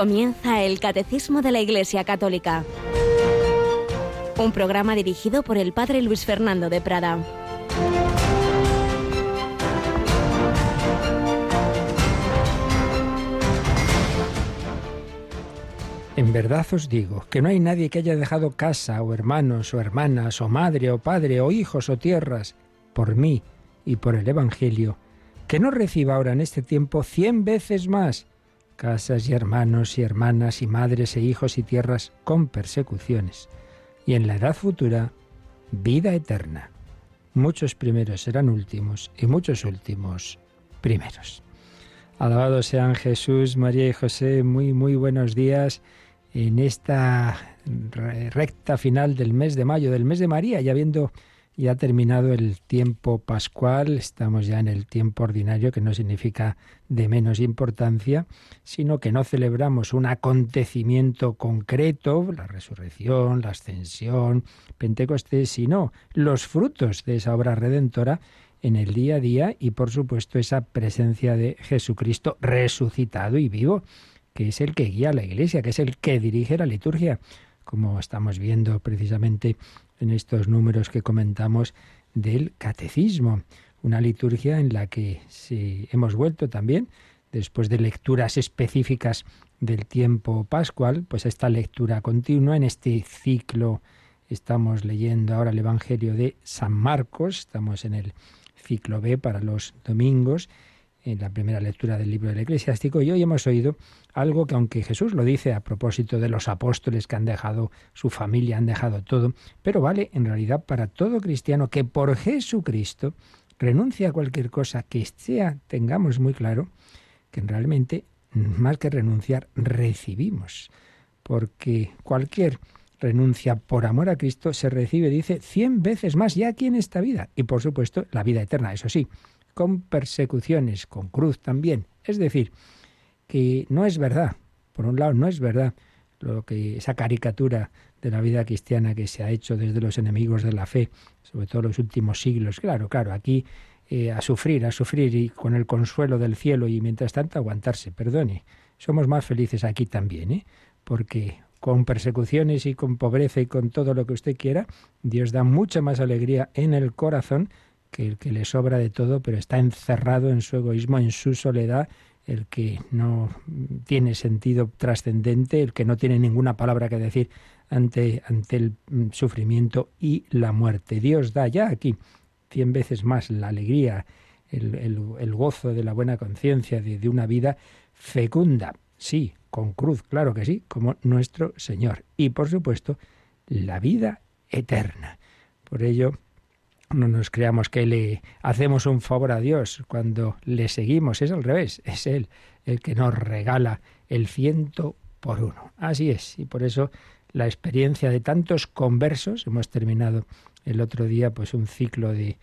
Comienza el Catecismo de la Iglesia Católica. Un programa dirigido por el Padre Luis Fernando de Prada. En verdad os digo que no hay nadie que haya dejado casa o hermanos o hermanas o madre o padre o hijos o tierras por mí y por el Evangelio, que no reciba ahora en este tiempo cien veces más casas y hermanos y hermanas y madres e hijos y tierras con persecuciones, y en la edad futura vida eterna. Muchos primeros serán últimos y muchos últimos primeros. Alabados sean Jesús, María y José, muy muy buenos días en esta recta final del mes de mayo, del mes de María, ya viendo ya ha terminado el tiempo pascual, estamos ya en el tiempo ordinario, que no significa de menos importancia, sino que no celebramos un acontecimiento concreto, la resurrección, la ascensión, Pentecostés, sino los frutos de esa obra redentora en el día a día y por supuesto esa presencia de Jesucristo resucitado y vivo, que es el que guía a la Iglesia, que es el que dirige la liturgia, como estamos viendo precisamente en estos números que comentamos del catecismo, una liturgia en la que si hemos vuelto también, después de lecturas específicas del tiempo pascual, pues esta lectura continua en este ciclo. Estamos leyendo ahora el Evangelio de San Marcos, estamos en el ciclo B para los domingos en la primera lectura del libro del eclesiástico y hoy hemos oído algo que aunque Jesús lo dice a propósito de los apóstoles que han dejado su familia, han dejado todo, pero vale en realidad para todo cristiano que por Jesucristo renuncia a cualquier cosa que sea, tengamos muy claro, que realmente más que renunciar, recibimos, porque cualquier renuncia por amor a Cristo se recibe, dice, cien veces más ya aquí en esta vida, y por supuesto la vida eterna, eso sí, con persecuciones, con cruz también. Es decir, que no es verdad, por un lado no es verdad lo que esa caricatura de la vida cristiana que se ha hecho desde los enemigos de la fe, sobre todo los últimos siglos. Claro, claro, aquí eh, a sufrir, a sufrir y con el consuelo del cielo y mientras tanto aguantarse, perdone. Somos más felices aquí también, ¿eh? Porque con persecuciones y con pobreza y con todo lo que usted quiera, Dios da mucha más alegría en el corazón que el que le sobra de todo, pero está encerrado en su egoísmo, en su soledad, el que no tiene sentido trascendente, el que no tiene ninguna palabra que decir ante, ante el sufrimiento y la muerte. Dios da ya aquí cien veces más la alegría, el, el, gozo de la buena conciencia, de, de una vida fecunda, sí, con cruz, claro que sí, como nuestro Señor. Y por supuesto, la vida eterna. Por ello, no nos creamos que le hacemos un favor a Dios cuando le seguimos, es al revés, es Él el que nos regala el ciento por uno. Así es, y por eso la experiencia de tantos conversos, hemos terminado el otro día pues un ciclo de,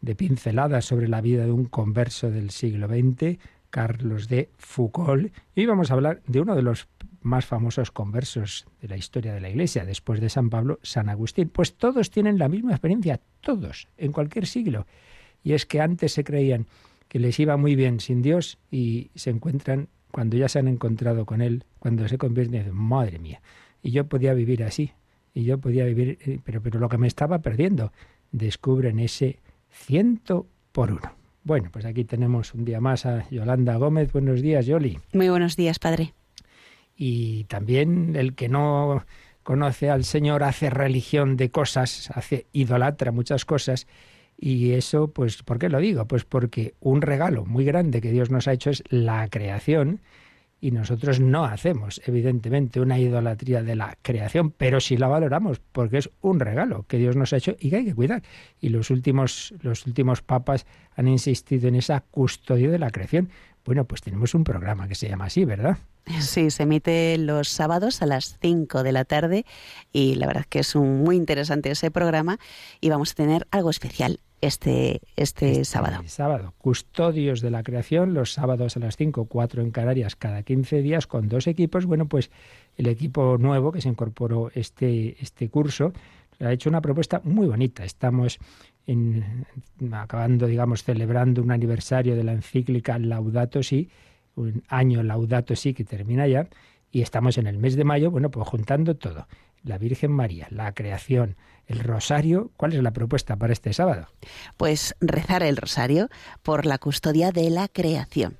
de pinceladas sobre la vida de un converso del siglo XX, Carlos de Foucault, y vamos a hablar de uno de los más famosos conversos de la historia de la Iglesia, después de San Pablo, San Agustín. Pues todos tienen la misma experiencia, todos, en cualquier siglo. Y es que antes se creían que les iba muy bien sin Dios y se encuentran, cuando ya se han encontrado con Él, cuando se convierten, en madre mía, y yo podía vivir así, y yo podía vivir, eh, pero, pero lo que me estaba perdiendo, descubren ese ciento por uno. Bueno, pues aquí tenemos un día más a Yolanda Gómez. Buenos días, Yoli. Muy buenos días, padre. Y también el que no conoce al Señor hace religión de cosas, hace idolatra muchas cosas. Y eso, pues, ¿por qué lo digo? Pues porque un regalo muy grande que Dios nos ha hecho es la creación y nosotros no hacemos, evidentemente, una idolatría de la creación, pero sí la valoramos porque es un regalo que Dios nos ha hecho y que hay que cuidar. Y los últimos, los últimos papas han insistido en esa custodia de la creación. Bueno, pues tenemos un programa que se llama así, ¿verdad? Sí, se emite los sábados a las 5 de la tarde y la verdad que es un, muy interesante ese programa y vamos a tener algo especial este, este, este sábado. Sábado, custodios de la creación, los sábados a las 5, 4 en Canarias cada 15 días con dos equipos. Bueno, pues el equipo nuevo que se incorporó este, este curso ha hecho una propuesta muy bonita. Estamos en, acabando, digamos, celebrando un aniversario de la encíclica Laudato Si, un año Laudato Si que termina ya, Y estamos en el mes de mayo, bueno, pues juntando todo. La Virgen María, la creación, el rosario. ¿Cuál es la propuesta para este sábado? Pues rezar el rosario por la custodia de la creación.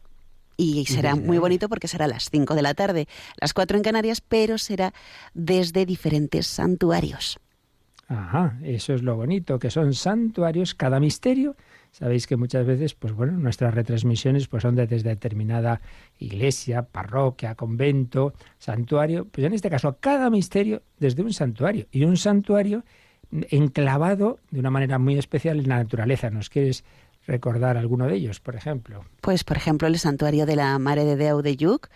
Y será muy bonito porque será a las 5 de la tarde, las 4 en Canarias, pero será desde diferentes santuarios. Ajá, eso es lo bonito, que son santuarios, cada misterio. Sabéis que muchas veces, pues bueno, nuestras retransmisiones pues son desde determinada iglesia, parroquia, convento, santuario. Pues en este caso, cada misterio desde un santuario. Y un santuario enclavado de una manera muy especial en la naturaleza. ¿Nos quieres recordar alguno de ellos, por ejemplo? Pues, por ejemplo, el santuario de la Mare de Deu de Lluc,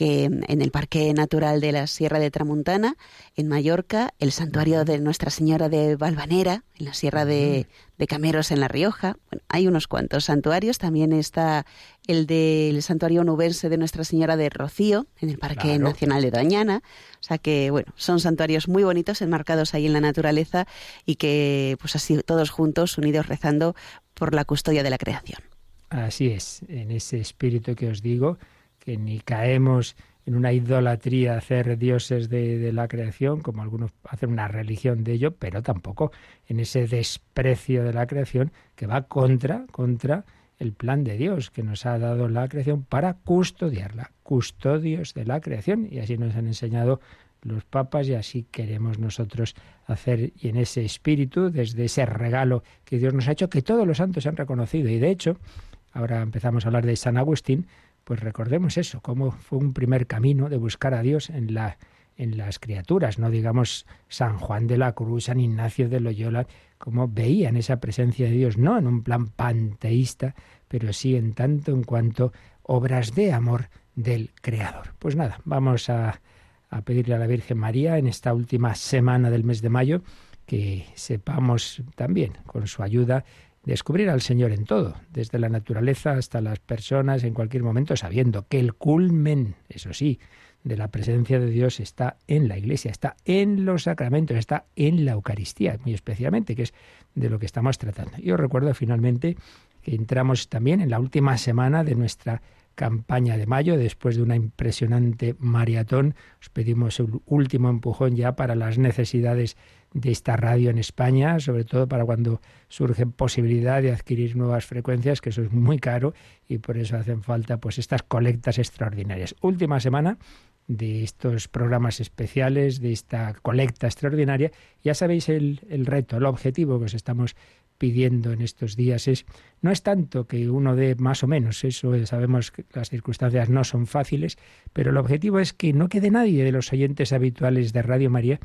que en el Parque Natural de la Sierra de Tramuntana, en Mallorca, el santuario de Nuestra Señora de Valvanera, en la Sierra de, Cameros, en La Rioja. hay unos cuantos santuarios. También está el del santuario nubense de Nuestra Señora de Rocío, en el Parque Nacional de Doñana. O sea que, bueno, son santuarios muy bonitos, enmarcados ahí en la naturaleza y que, pues así, todos juntos, unidos, rezando por la custodia de la creación. Así es, en ese espíritu que os digo, que ni caemos en una idolatría, hacer dioses de, la creación, como algunos hacen una religión de ello, pero tampoco en ese desprecio de la creación que va contra, contra el plan de Dios que nos ha dado la creación para custodiarla, custodios de la creación, y así nos han enseñado los papas y así queremos nosotros hacer y en ese espíritu, desde ese regalo que Dios nos ha hecho, que todos los santos han reconocido. Y de hecho, ahora empezamos a hablar de San Agustín, pues recordemos eso, cómo fue un primer camino de buscar a Dios en la en las criaturas, no digamos San Juan de la Cruz, San Ignacio de Loyola, como veían esa presencia de Dios, no en un plan panteísta, pero sí en tanto en cuanto obras de amor del Creador. Pues nada, vamos a, a pedirle a la Virgen María en esta última semana del mes de mayo que sepamos también, con su ayuda, descubrir al Señor en todo, desde la naturaleza hasta las personas, en cualquier momento, sabiendo que el culmen, eso sí, de la presencia de Dios está en la Iglesia, está en los sacramentos, está en la Eucaristía, muy especialmente, que es de lo que estamos tratando. Yo recuerdo finalmente que entramos también en la última semana de nuestra campaña de mayo, después de una impresionante maratón, os pedimos el último empujón ya para las necesidades de esta radio en España, sobre todo para cuando surge posibilidad de adquirir nuevas frecuencias, que eso es muy caro y por eso hacen falta pues estas colectas extraordinarias. Última semana de estos programas especiales, de esta colecta extraordinaria. Ya sabéis el, el reto, el objetivo que os estamos pidiendo en estos días es no es tanto que uno dé más o menos, eso sabemos que las circunstancias no son fáciles, pero el objetivo es que no quede nadie de los oyentes habituales de Radio María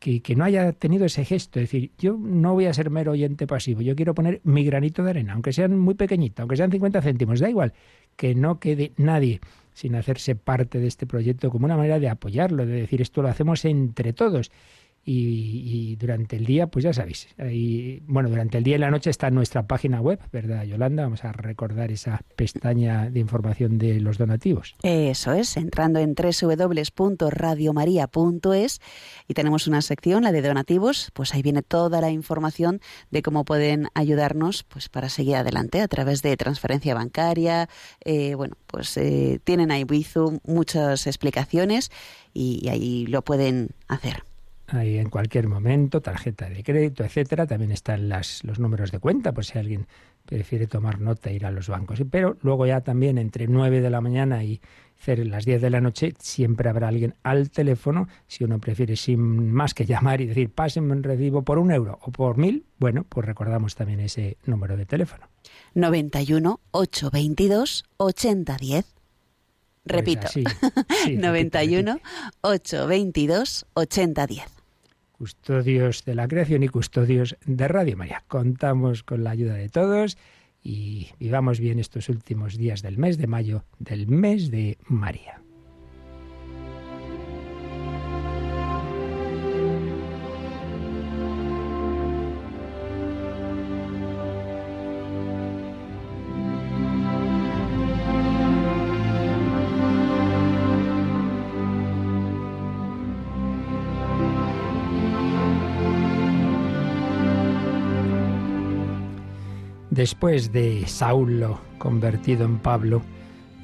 que, que, no haya tenido ese gesto. Es decir, yo no voy a ser mero oyente pasivo, yo quiero poner mi granito de arena, aunque sean muy pequeñitos, aunque sean 50 céntimos, da igual, que no quede nadie sin hacerse parte de este proyecto como una manera de apoyarlo, de decir esto lo hacemos entre todos. Y, durante el día, pues ya sabéis, bueno, durante el día y la noche está nuestra página web, ¿verdad, Yolanda? Vamos a recordar esa pestaña de información de los donativos. Eso es, entrando en www.radiomaria.es y tenemos una sección, la de donativos, pues ahí viene toda la información de cómo pueden ayudarnos pues para seguir adelante a través de transferencia bancaria, eh, bueno, pues eh, tienen ahí Bizum muchas explicaciones y ahí lo pueden hacer ahí en cualquier momento, tarjeta de crédito, etcétera. También están las, los números de cuenta, por si alguien prefiere tomar nota e ir a los bancos. Pero luego ya también entre 9 de la mañana y las 10 de la noche siempre habrá alguien al teléfono, si uno prefiere sin más que llamar y decir, pásenme un recibo por un euro o por mil, bueno, pues recordamos también ese número de teléfono. 91 822 8010. Repito, 91 822 8010 custodios de la creación y custodios de Radio María. Contamos con la ayuda de todos y vivamos bien estos últimos días del mes de mayo, del mes de María. Después de Saulo convertido en Pablo,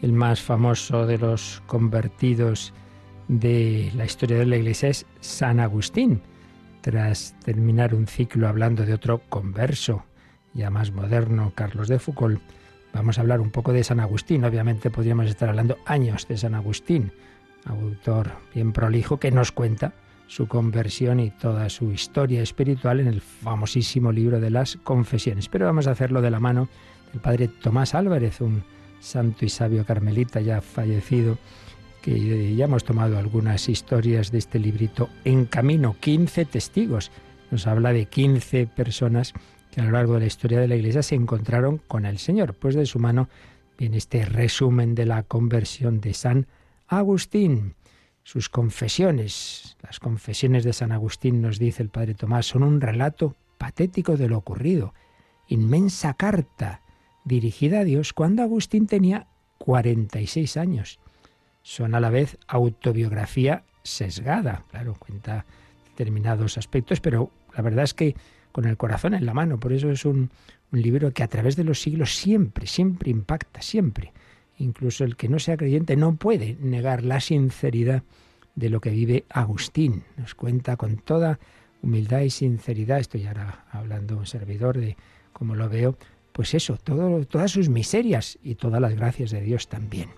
el más famoso de los convertidos de la historia de la Iglesia es San Agustín. Tras terminar un ciclo hablando de otro converso, ya más moderno, Carlos de Foucault, vamos a hablar un poco de San Agustín. Obviamente podríamos estar hablando años de San Agustín, autor bien prolijo que nos cuenta su conversión y toda su historia espiritual en el famosísimo libro de las confesiones. Pero vamos a hacerlo de la mano del padre Tomás Álvarez, un santo y sabio carmelita ya fallecido, que ya hemos tomado algunas historias de este librito en camino, 15 testigos. Nos habla de 15 personas que a lo largo de la historia de la Iglesia se encontraron con el Señor. Pues de su mano viene este resumen de la conversión de San Agustín. Sus confesiones, las confesiones de San Agustín, nos dice el Padre Tomás, son un relato patético de lo ocurrido, inmensa carta dirigida a Dios cuando Agustín tenía 46 años. Son a la vez autobiografía sesgada, claro, cuenta determinados aspectos, pero la verdad es que con el corazón en la mano, por eso es un, un libro que a través de los siglos siempre, siempre impacta, siempre. Incluso el que no sea creyente no puede negar la sinceridad de lo que vive Agustín. Nos cuenta con toda humildad y sinceridad, estoy ahora hablando un servidor de cómo lo veo, pues eso, todas sus miserias y todas las gracias de Dios también.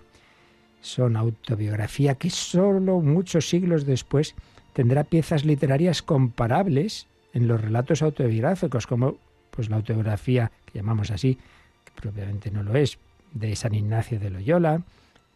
Son autobiografía que solo muchos siglos después tendrá piezas literarias comparables en los relatos autobiográficos, como pues la autobiografía que llamamos así, que propiamente no lo es, de San Ignacio de Loyola.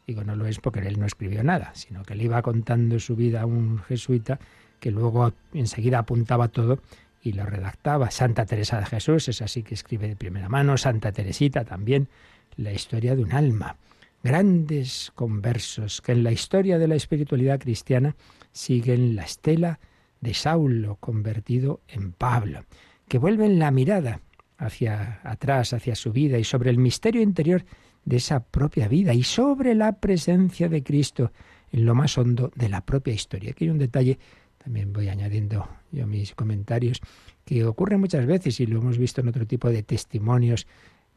Digo, no lo es porque él no escribió nada, sino que le iba contando su vida a un jesuita que luego enseguida apuntaba todo y lo redactaba. Santa Teresa de Jesús es así que escribe de primera mano. Santa Teresita también, la historia de un alma. Grandes conversos que en la historia de la espiritualidad cristiana siguen la estela de Saulo convertido en Pablo, que vuelven la mirada hacia atrás, hacia su vida y sobre el misterio interior de esa propia vida y sobre la presencia de Cristo en lo más hondo de la propia historia. Aquí hay un detalle, también voy añadiendo yo mis comentarios, que ocurre muchas veces y lo hemos visto en otro tipo de testimonios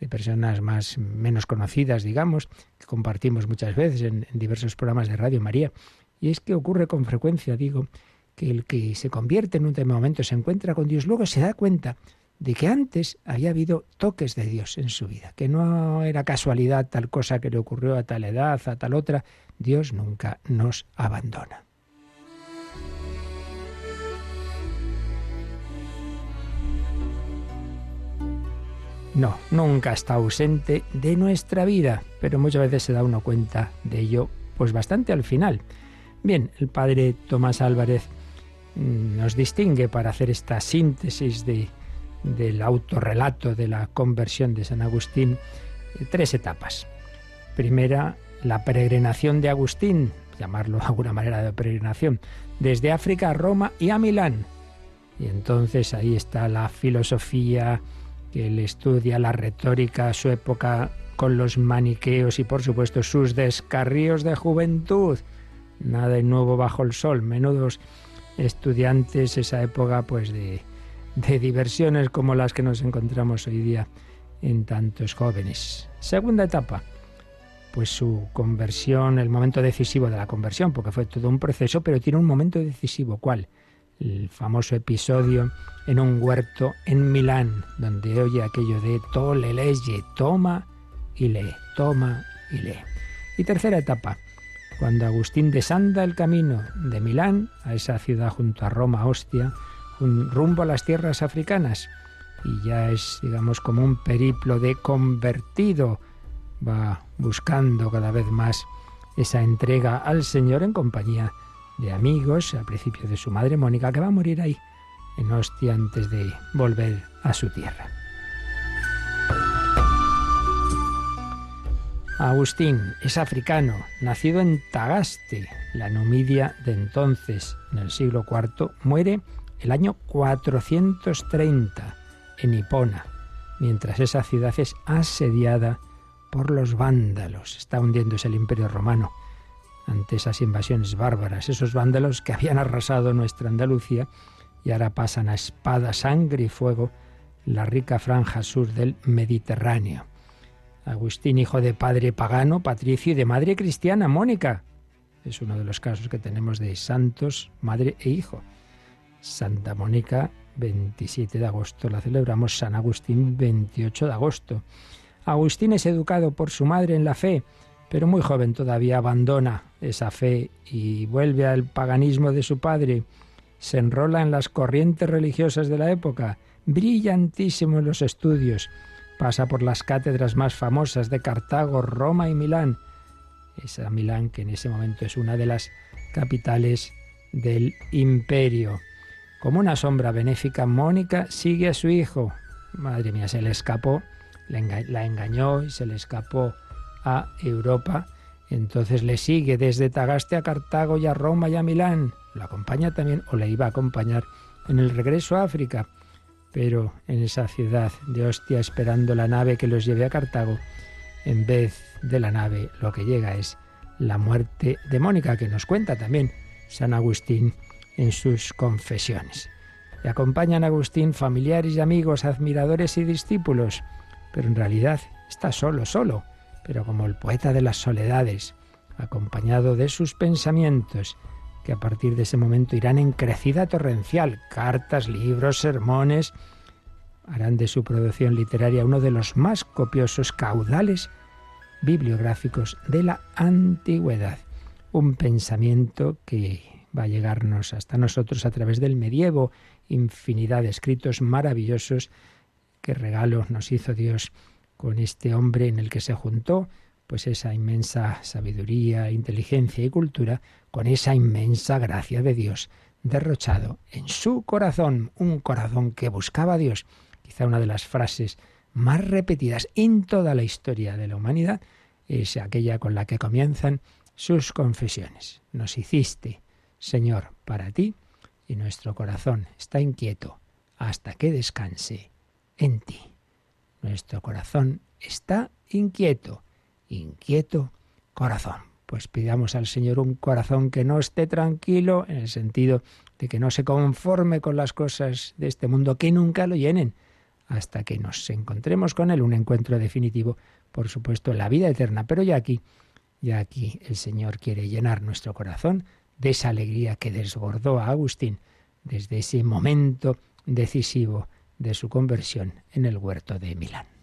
de personas más menos conocidas, digamos, que compartimos muchas veces en, diversos programas de Radio María. Y es que ocurre con frecuencia, digo, que el que se convierte en un momento se encuentra con Dios, luego se da cuenta de que antes había habido toques de Dios en su vida, que no era casualidad tal cosa que le ocurrió a tal edad, a tal otra. Dios nunca nos abandona. No, nunca está ausente de nuestra vida, pero muchas veces se da uno cuenta de ello, pues bastante al final. Bien, el padre Tomás Álvarez mm, nos distingue para hacer esta síntesis de, del autorrelato de la conversión de San Agustín eh, tres etapas. Primera, la peregrinación de Agustín, llamarlo de alguna manera de peregrinación, desde África a Roma y a Milán. Y entonces ahí está la filosofía que él estudia, la retórica, su época con los maniqueos y por supuesto sus descarríos de juventud. Nada de nuevo bajo el sol, menudos estudiantes, esa época pues de de diversiones como las que nos encontramos hoy día en tantos jóvenes. Segunda etapa, pues su conversión, el momento decisivo de la conversión, porque fue todo un proceso, pero tiene un momento decisivo. ¿Cuál? El famoso episodio en un huerto en Milán, donde oye aquello de tole leye, toma y lee, toma y lee. Y tercera etapa, cuando Agustín desanda el camino de Milán a esa ciudad junto a Roma, Ostia, rumbo a las tierras africanas. Y ya es, digamos, como un periplo de convertido. Va buscando cada vez más esa entrega al Señor en compañía de amigos, al principio de su madre Mónica, que va a morir ahí, en Ostia, antes de volver a su tierra. Agustín es africano, nacido en Tagaste, la Numidia de entonces, en el siglo IV, muere el año 430 en Hipona, mientras esa ciudad es asediada por los vándalos. Está hundiéndose el imperio romano ante esas invasiones bárbaras, esos vándalos que habían arrasado nuestra Andalucía y ahora pasan a espada, sangre y fuego la rica franja sur del Mediterráneo. Agustín, hijo de padre pagano, patricio y de madre cristiana, Mónica. Es uno de los casos que tenemos de santos, madre e hijo. Santa Mónica, 27 de agosto, la celebramos. San Agustín, 28 de agosto. Agustín es educado por su madre en la fe, pero muy joven todavía abandona esa fe y vuelve al paganismo de su padre. Se enrola en las corrientes religiosas de la época, brillantísimo en los estudios. Pasa por las cátedras más famosas de Cartago, Roma y Milán. Esa Milán que en ese momento es una de las capitales del imperio. Como una sombra benéfica, Mónica sigue a su hijo. Madre mía, se le escapó, la engañó y se le escapó a Europa. Entonces le sigue desde Tagaste a Cartago y a Roma y a Milán. Lo acompaña también, o le iba a acompañar en el regreso a África. Pero en esa ciudad de hostia, esperando la nave que los lleve a Cartago, en vez de la nave, lo que llega es la muerte de Mónica, que nos cuenta también San Agustín en sus confesiones. Le acompañan a Agustín familiares y amigos, admiradores y discípulos, pero en realidad está solo, solo, pero como el poeta de las soledades, acompañado de sus pensamientos, que a partir de ese momento irán en crecida torrencial, cartas, libros, sermones, harán de su producción literaria uno de los más copiosos caudales bibliográficos de la antigüedad. Un pensamiento que va a llegarnos hasta nosotros a través del medievo, infinidad de escritos maravillosos que regalo nos hizo Dios con este hombre en el que se juntó pues esa inmensa sabiduría, inteligencia y cultura con esa inmensa gracia de Dios derrochado en su corazón, un corazón que buscaba a Dios Quizá una de las frases más repetidas en toda la historia de la humanidad es aquella con la que comienzan sus confesiones. Nos hiciste, Señor, para ti, y nuestro corazón está inquieto hasta que descanse en ti. Nuestro corazón está inquieto, inquieto corazón. Pues pidamos al Señor un corazón que no esté tranquilo en el sentido de que no se conforme con las cosas de este mundo, que nunca lo llenen, hasta que nos encontremos con Él, un encuentro definitivo, por supuesto, en la vida eterna. Pero ya aquí, ya aquí el Señor quiere llenar nuestro corazón de esa alegría que desbordó a Agustín desde ese momento decisivo de su conversión en el huerto de Milán.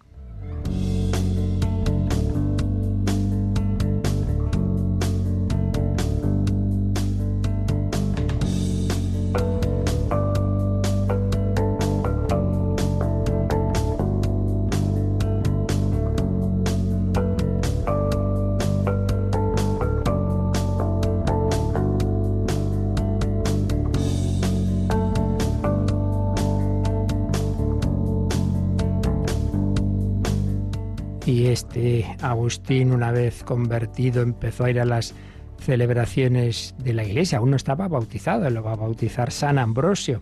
Agustín, una vez convertido, empezó a ir a las celebraciones de la iglesia. Aún no estaba bautizado, lo va a bautizar San Ambrosio.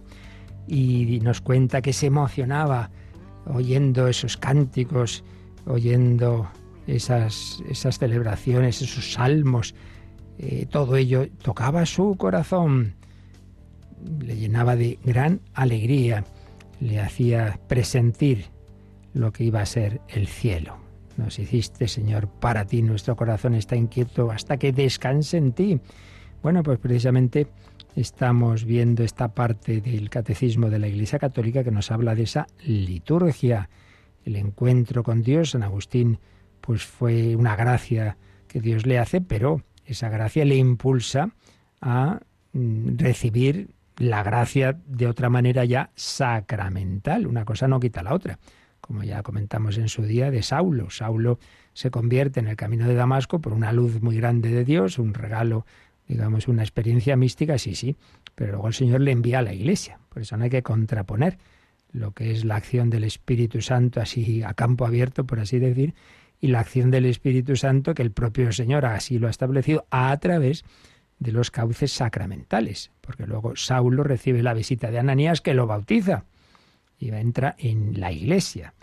Y nos cuenta que se emocionaba oyendo esos cánticos, oyendo esas, esas celebraciones, esos salmos. Eh, todo ello tocaba su corazón, le llenaba de gran alegría, le hacía presentir lo que iba a ser el cielo nos hiciste, Señor, para ti. Nuestro corazón está inquieto hasta que descanse en ti. Bueno, pues precisamente estamos viendo esta parte del catecismo de la Iglesia Católica que nos habla de esa liturgia, el encuentro con Dios. San Agustín, pues fue una gracia que Dios le hace, pero esa gracia le impulsa a mm, recibir la gracia de otra manera ya sacramental. Una cosa no quita la otra como ya comentamos en su día, de Saulo. Saulo se convierte en el camino de Damasco por una luz muy grande de Dios, un regalo, digamos, una experiencia mística, sí, sí, pero luego el Señor le envía a la iglesia. Por eso no hay que contraponer lo que es la acción del Espíritu Santo así a campo abierto, por así decir, y la acción del Espíritu Santo que el propio Señor así lo ha establecido a través de los cauces sacramentales, porque luego Saulo recibe la visita de Ananías que lo bautiza y entra en la iglesia.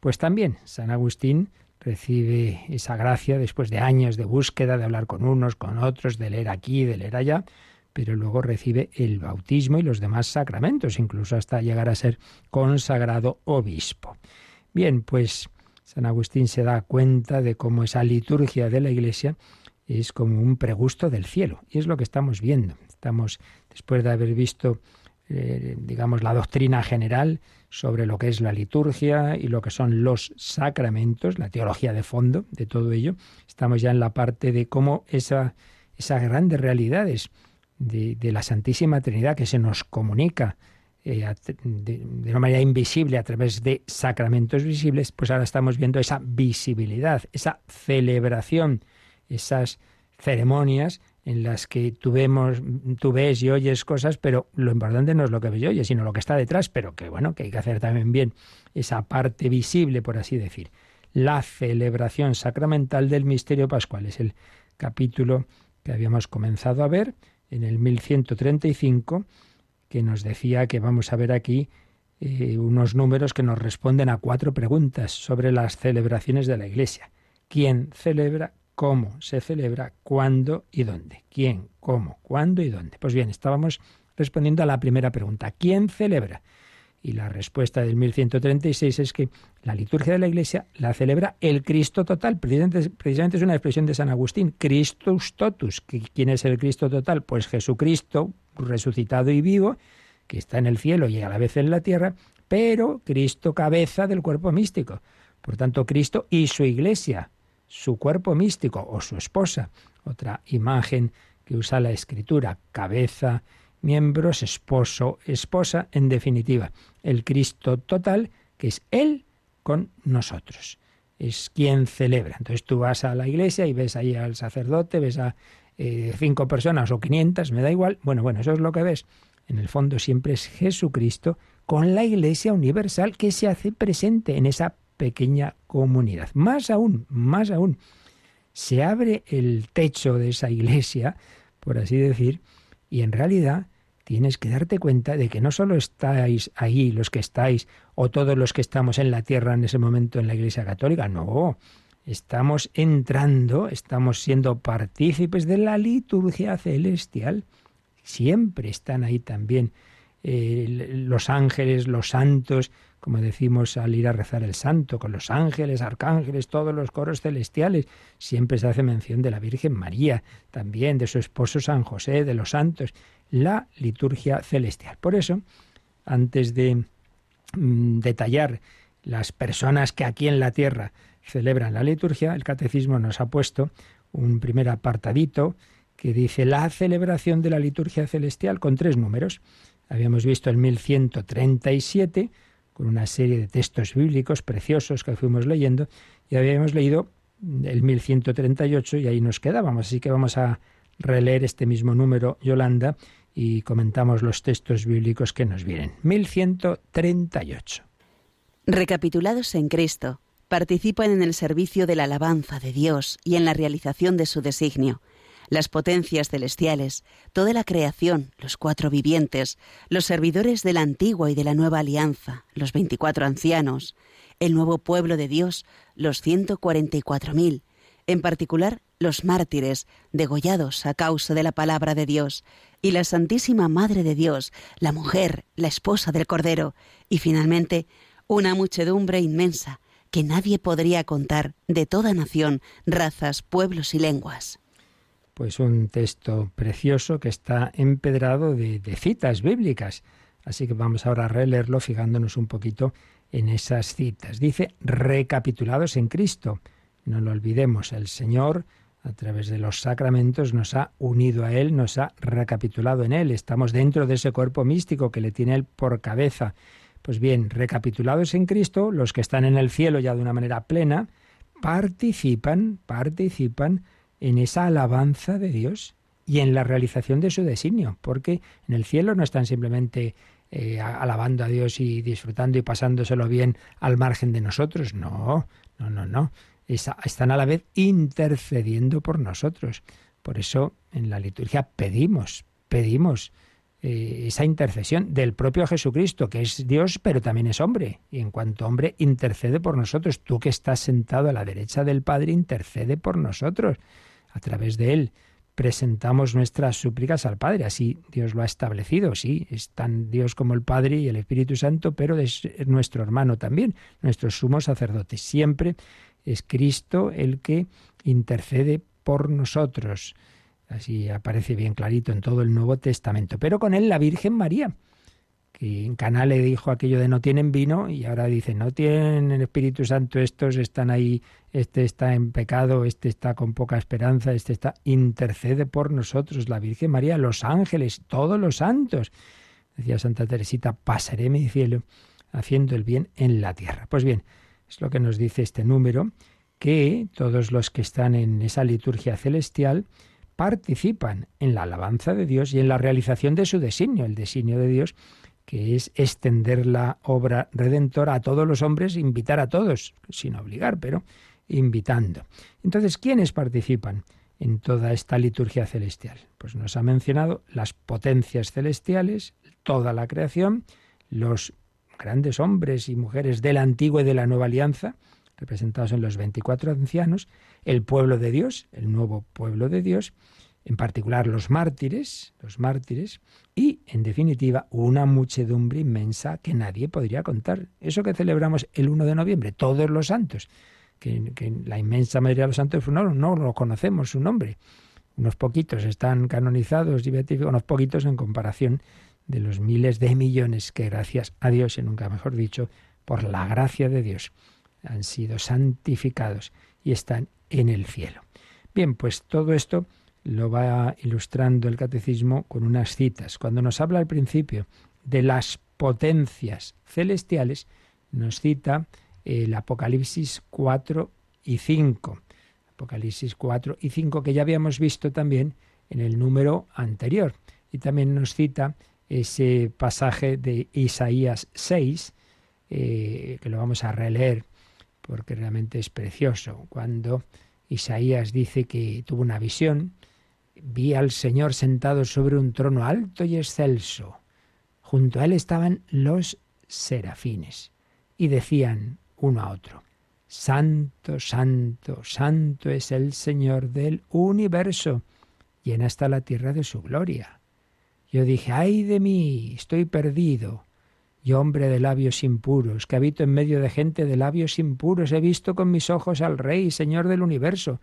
Pues también San Agustín recibe esa gracia después de años de búsqueda, de hablar con unos, con otros, de leer aquí, de leer allá, pero luego recibe el bautismo y los demás sacramentos, incluso hasta llegar a ser consagrado obispo. Bien, pues San Agustín se da cuenta de cómo esa liturgia de la Iglesia es como un pregusto del cielo. Y es lo que estamos viendo. Estamos, después de haber visto, eh, digamos, la doctrina general sobre lo que es la liturgia y lo que son los sacramentos, la teología de fondo de todo ello, estamos ya en la parte de cómo esa, esas grandes realidades de, la Santísima Trinidad que se nos comunica eh, de, de, una manera invisible a través de sacramentos visibles, pues ahora estamos viendo esa visibilidad, esa celebración esas ceremonias en las que tú, vemos, tú ves y oyes cosas, pero lo importante no es lo que ves y oyes, sino lo que está detrás, pero que bueno, que hay que hacer también bien esa parte visible, por así decir. La celebración sacramental del misterio pascual es el capítulo que habíamos comenzado a ver en el 1135, que nos decía que vamos a ver aquí eh, unos números que nos responden a cuatro preguntas sobre las celebraciones de la Iglesia. ¿Quién celebra? Cómo se celebra, cuándo y dónde. ¿Quién, cómo, cuándo y dónde? Pues bien, estábamos respondiendo a la primera pregunta. ¿Quién celebra? Y la respuesta del 1136 es que la liturgia de la Iglesia la celebra el Cristo total. Precisamente, es una expresión de San Agustín, Christus totus. ¿Quién es el Cristo total? Pues Jesucristo, resucitado y vivo, que está en el cielo y a la vez en la tierra, pero Cristo cabeza del cuerpo místico. Por tanto, Cristo y su Iglesia, su cuerpo místico o su esposa. Otra imagen que usa la escritura, cabeza, miembros, esposo, esposa, en definitiva, el Cristo total, que es Él con nosotros. Es quien celebra. Entonces tú vas a la iglesia y ves ahí al sacerdote, ves a eh, cinco personas o quinientas, me da igual. Bueno, bueno, eso es lo que ves. En el fondo siempre es Jesucristo con la iglesia universal que se hace presente en esa pequeña comunidad. Más aún, más aún, se abre el techo de esa iglesia, por así decir, y en realidad tienes que darte cuenta de que no solo estáis ahí los que estáis o todos los que estamos en la tierra en ese momento en la Iglesia Católica, no, estamos entrando, estamos siendo partícipes de la liturgia celestial. Siempre están ahí también eh, los ángeles, los santos, como decimos al ir a rezar el santo, con los ángeles, arcángeles, todos los coros celestiales. Siempre se hace mención de la Virgen María, también de su esposo San José, de los santos, la liturgia celestial. Por eso, antes de mm, detallar las personas que aquí en la tierra celebran la liturgia, el catecismo nos ha puesto un primer apartadito que dice la celebración de la liturgia celestial con tres números. Habíamos visto el 1137, con una serie de textos bíblicos preciosos que fuimos leyendo y habíamos leído el 1138 y ahí nos quedábamos. Así que vamos a releer este mismo número, Yolanda, y comentamos los textos bíblicos que nos vienen. 1138. Recapitulados en Cristo, participan en el servicio de la alabanza de Dios y en la realización de su designio las potencias celestiales, toda la creación, los cuatro vivientes, los servidores de la antigua y de la nueva alianza, los veinticuatro ancianos, el nuevo pueblo de Dios, los ciento cuarenta y cuatro mil, en particular los mártires degollados a causa de la palabra de Dios, y la Santísima Madre de Dios, la mujer, la esposa del Cordero, y finalmente una muchedumbre inmensa que nadie podría contar de toda nación, razas, pueblos y lenguas pues un texto precioso que está empedrado de, citas bíblicas. Así que vamos ahora a releerlo fijándonos un poquito en esas citas. Dice, recapitulados en Cristo. No lo olvidemos, el Señor a través de los sacramentos nos ha unido a Él, nos ha recapitulado en Él. Estamos dentro de ese cuerpo místico que le tiene Él por cabeza. Pues bien, recapitulados en Cristo, los que están en el cielo ya de una manera plena, participan, participan en esa alabanza de Dios y en la realización de su designio, porque en el cielo no están simplemente eh, alabando a Dios y disfrutando y pasándoselo bien al margen de nosotros, no, no, no, no, están a la vez intercediendo por nosotros. Por eso en la liturgia pedimos, pedimos eh, esa intercesión del propio Jesucristo, que es Dios, pero también es hombre. Y en cuanto hombre, intercede por nosotros. Tú que estás sentado a la derecha del Padre, intercede por nosotros a través de él presentamos nuestras súplicas al Padre. Así Dios lo ha establecido. Sí, es tan Dios como el Padre y el Espíritu Santo, pero es nuestro hermano también, nuestro sumo sacerdote. Siempre es Cristo el que intercede por nosotros. Así aparece bien clarito en todo el Nuevo Testamento. Pero con él la Virgen María, que en Caná le dijo aquello de no tienen vino y ahora dice no tienen Espíritu Santo, estos están ahí, este está en pecado, este está con poca esperanza, este está intercede por nosotros, la Virgen María, los ángeles, todos los santos. Decía Santa Teresita, pasaré mi cielo haciendo el bien en la tierra. Pues bien, es lo que nos dice este número, que todos los que están en esa liturgia celestial participan en la alabanza de Dios y en la realización de su designio, el designio de Dios que es extender la obra redentora a todos los hombres, invitar a todos, sin obligar, pero invitando. Entonces, ¿quiénes participan en toda esta liturgia celestial? Pues nos ha mencionado las potencias celestiales, toda la creación, los grandes hombres y mujeres de la antigua y de la nueva alianza, representados en los 24 ancianos, el pueblo de Dios, el nuevo pueblo de Dios, en particular los mártires, los mártires, y, en definitiva, una muchedumbre inmensa que nadie podría contar. Eso que celebramos el 1 de noviembre, todos los santos, que, la inmensa mayoría de los santos no, no lo conocemos su nombre. Unos poquitos están canonizados y beatificados, unos poquitos en comparación de los miles de millones que, gracias a Dios, y nunca mejor dicho, por la gracia de Dios, han sido santificados y están en el cielo. Bien, pues todo esto lo va ilustrando el catecismo con unas citas. Cuando nos habla al principio de las potencias celestiales, nos cita el Apocalipsis 4 y 5. Apocalipsis 4 y 5 que ya habíamos visto también en el número anterior. Y también nos cita ese pasaje de Isaías 6, eh, que lo vamos a releer porque realmente es precioso, cuando Isaías dice que tuvo una visión vi al Señor sentado sobre un trono alto y excelso. Junto a él estaban los serafines y decían uno a otro, Santo, santo, santo es el Señor del universo, llena está la tierra de su gloria. Yo dije, ay de mí, estoy perdido. Yo, hombre de labios impuros, que habito en medio de gente de labios impuros, he visto con mis ojos al Rey, Señor del universo.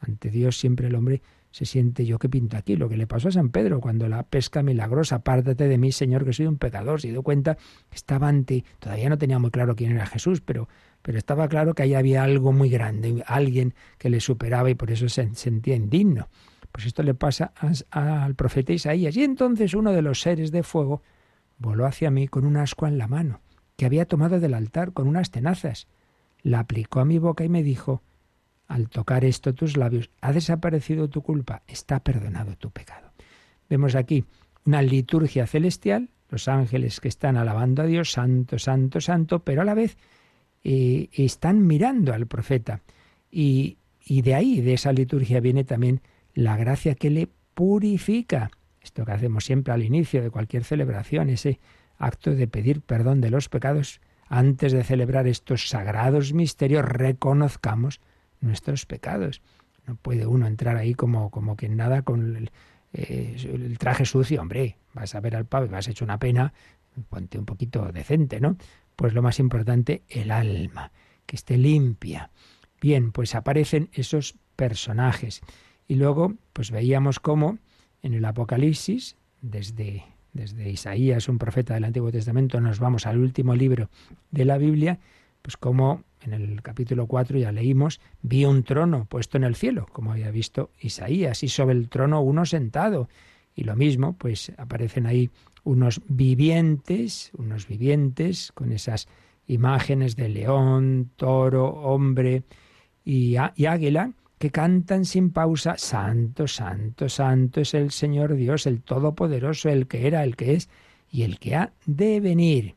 Ante Dios siempre el hombre se siente yo que pinto aquí, lo que le pasó a San Pedro cuando la pesca milagrosa, apártate de mí, Señor, que soy un pecador, se dio cuenta que estaba ante, todavía no tenía muy claro quién era Jesús, pero, pero estaba claro que ahí había algo muy grande, alguien que le superaba y por eso se sentía indigno. Pues esto le pasa al profeta Isaías. Y entonces uno de los seres de fuego voló hacia mí con un ascua en la mano, que había tomado del altar con unas tenazas. La aplicó a mi boca y me dijo, al tocar esto tus labios, ha desaparecido tu culpa, está perdonado tu pecado. Vemos aquí una liturgia celestial, los ángeles que están alabando a Dios, santo, santo, santo, pero a la vez eh, están mirando al profeta. Y, y de ahí, de esa liturgia, viene también la gracia que le purifica. Esto que hacemos siempre al inicio de cualquier celebración, ese acto de pedir perdón de los pecados, antes de celebrar estos sagrados misterios, reconozcamos nuestros pecados. No puede uno entrar ahí como, como que nada con el, eh, el traje sucio. Hombre, vas a ver al pavo y vas hecho una pena, ponte un poquito decente, ¿no? Pues lo más importante, el alma, que esté limpia. Bien, pues aparecen esos personajes. Y luego, pues veíamos cómo en el Apocalipsis, desde, desde Isaías, un profeta del Antiguo Testamento, nos vamos al último libro de la Biblia, pues cómo en el capítulo 4 ya leímos, vi un trono puesto en el cielo, como había visto Isaías, y sobre el trono uno sentado. Y lo mismo, pues aparecen ahí unos vivientes, unos vivientes con esas imágenes de león, toro, hombre y, águila, que cantan sin pausa, Santo, Santo, Santo es el Señor Dios, el Todopoderoso, el que era, el que es y el que ha de venir.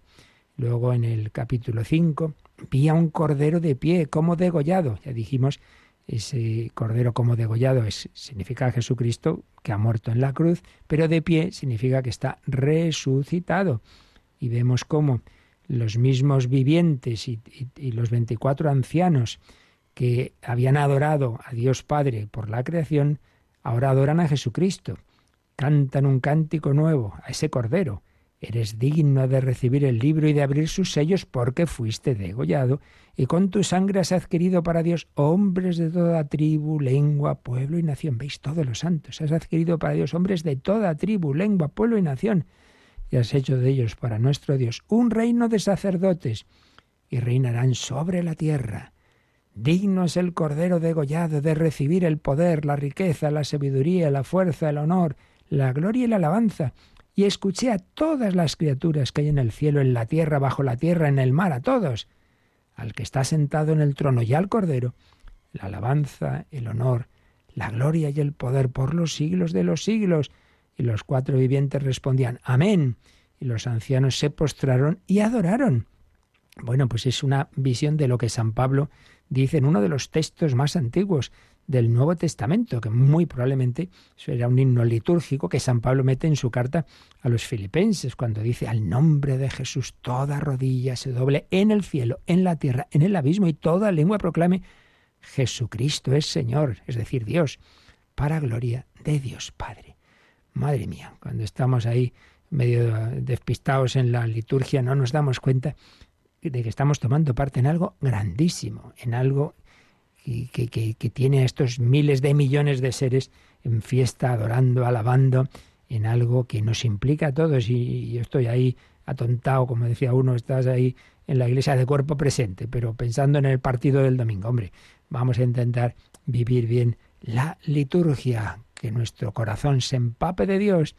Luego en el capítulo 5 vi a un cordero de pie, como degollado. Ya dijimos, ese cordero como degollado es, significa Jesucristo que ha muerto en la cruz, pero de pie significa que está resucitado. Y vemos cómo los mismos vivientes y, y los 24 ancianos que habían adorado a Dios Padre por la creación, ahora adoran a Jesucristo. Cantan un cántico nuevo a ese cordero Eres digno de recibir el libro y de abrir sus sellos porque fuiste degollado y con tu sangre has adquirido para Dios hombres de toda tribu, lengua, pueblo y nación. ¿Veis todos los santos? Has adquirido para Dios hombres de toda tribu, lengua, pueblo y nación. Y has hecho de ellos para nuestro Dios un reino de sacerdotes y reinarán sobre la tierra. Digno es el Cordero degollado de recibir el poder, la riqueza, la sabiduría, la fuerza, el honor, la gloria y la alabanza y escuché a todas las criaturas que hay en el cielo, en la tierra, bajo la tierra, en el mar, a todos, al que está sentado en el trono y al Cordero, la alabanza, el honor, la gloria y el poder por los siglos de los siglos. Y los cuatro vivientes respondían, Amén. Y los ancianos se postraron y adoraron. Bueno, pues es una visión de lo que San Pablo dice en uno de los textos más antiguos del Nuevo Testamento, que muy probablemente era un himno litúrgico que San Pablo mete en su carta a los filipenses, cuando dice, al nombre de Jesús toda rodilla se doble en el cielo, en la tierra, en el abismo, y toda lengua proclame, Jesucristo es Señor, es decir, Dios, para gloria de Dios Padre. Madre mía, cuando estamos ahí medio despistados en la liturgia, no nos damos cuenta de que estamos tomando parte en algo grandísimo, en algo que, que, tiene a estos miles de millones de seres en fiesta, adorando, alabando, en algo que nos implica a todos. Y yo estoy ahí atontado, como decía uno, estás ahí en la iglesia de cuerpo presente, pero pensando en el partido del domingo. Hombre, vamos a intentar vivir bien la liturgia, que nuestro corazón se empape de Dios,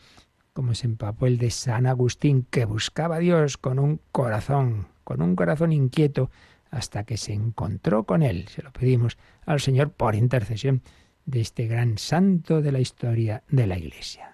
como se empapó el de San Agustín, que buscaba a Dios con un corazón, con un corazón inquieto, hasta que se encontró con él. Se lo pedimos al Señor por intercesión de este gran santo de la historia de la Iglesia.